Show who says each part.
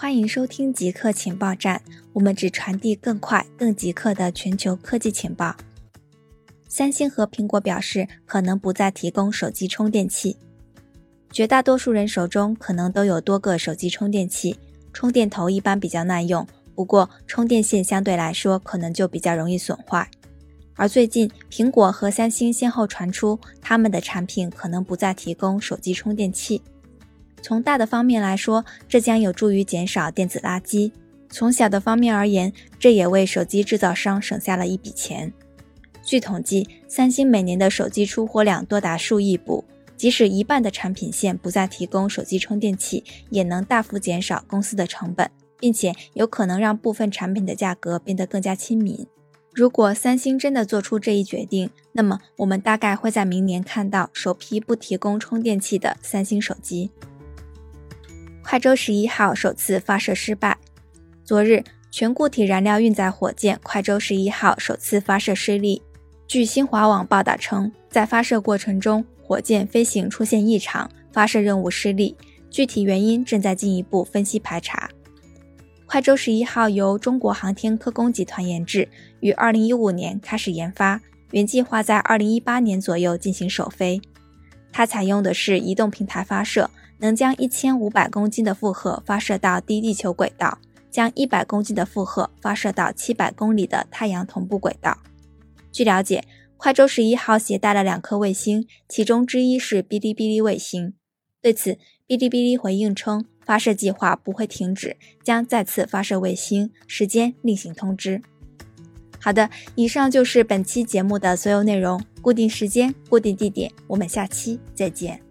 Speaker 1: 欢迎收听极客情报站，我们只传递更快、更极客的全球科技情报。三星和苹果表示，可能不再提供手机充电器。绝大多数人手中可能都有多个手机充电器，充电头一般比较耐用，不过充电线相对来说可能就比较容易损坏。而最近，苹果和三星先后传出，他们的产品可能不再提供手机充电器。从大的方面来说，这将有助于减少电子垃圾；从小的方面而言，这也为手机制造商省下了一笔钱。据统计，三星每年的手机出货量多达数亿部，即使一半的产品线不再提供手机充电器，也能大幅减少公司的成本，并且有可能让部分产品的价格变得更加亲民。如果三星真的做出这一决定，那么我们大概会在明年看到首批不提供充电器的三星手机。快舟十一号首次发射失败。昨日，全固体燃料运载火箭快舟十一号首次发射失利。据新华网报道称，在发射过程中，火箭飞行出现异常，发射任务失利。具体原因正在进一步分析排查。快舟十一号由中国航天科工集团研制，于二零一五年开始研发，原计划在二零一八年左右进行首飞。它采用的是移动平台发射。能将一千五百公斤的负荷发射到低地球轨道，将一百公斤的负荷发射到七百公里的太阳同步轨道。据了解，快舟十一号携带了两颗卫星，其中之一是哔哩哔哩卫星。对此，哔哩哔哩回应称，发射计划不会停止，将再次发射卫星，时间另行通知。好的，以上就是本期节目的所有内容。固定时间，固定地点，我们下期再见。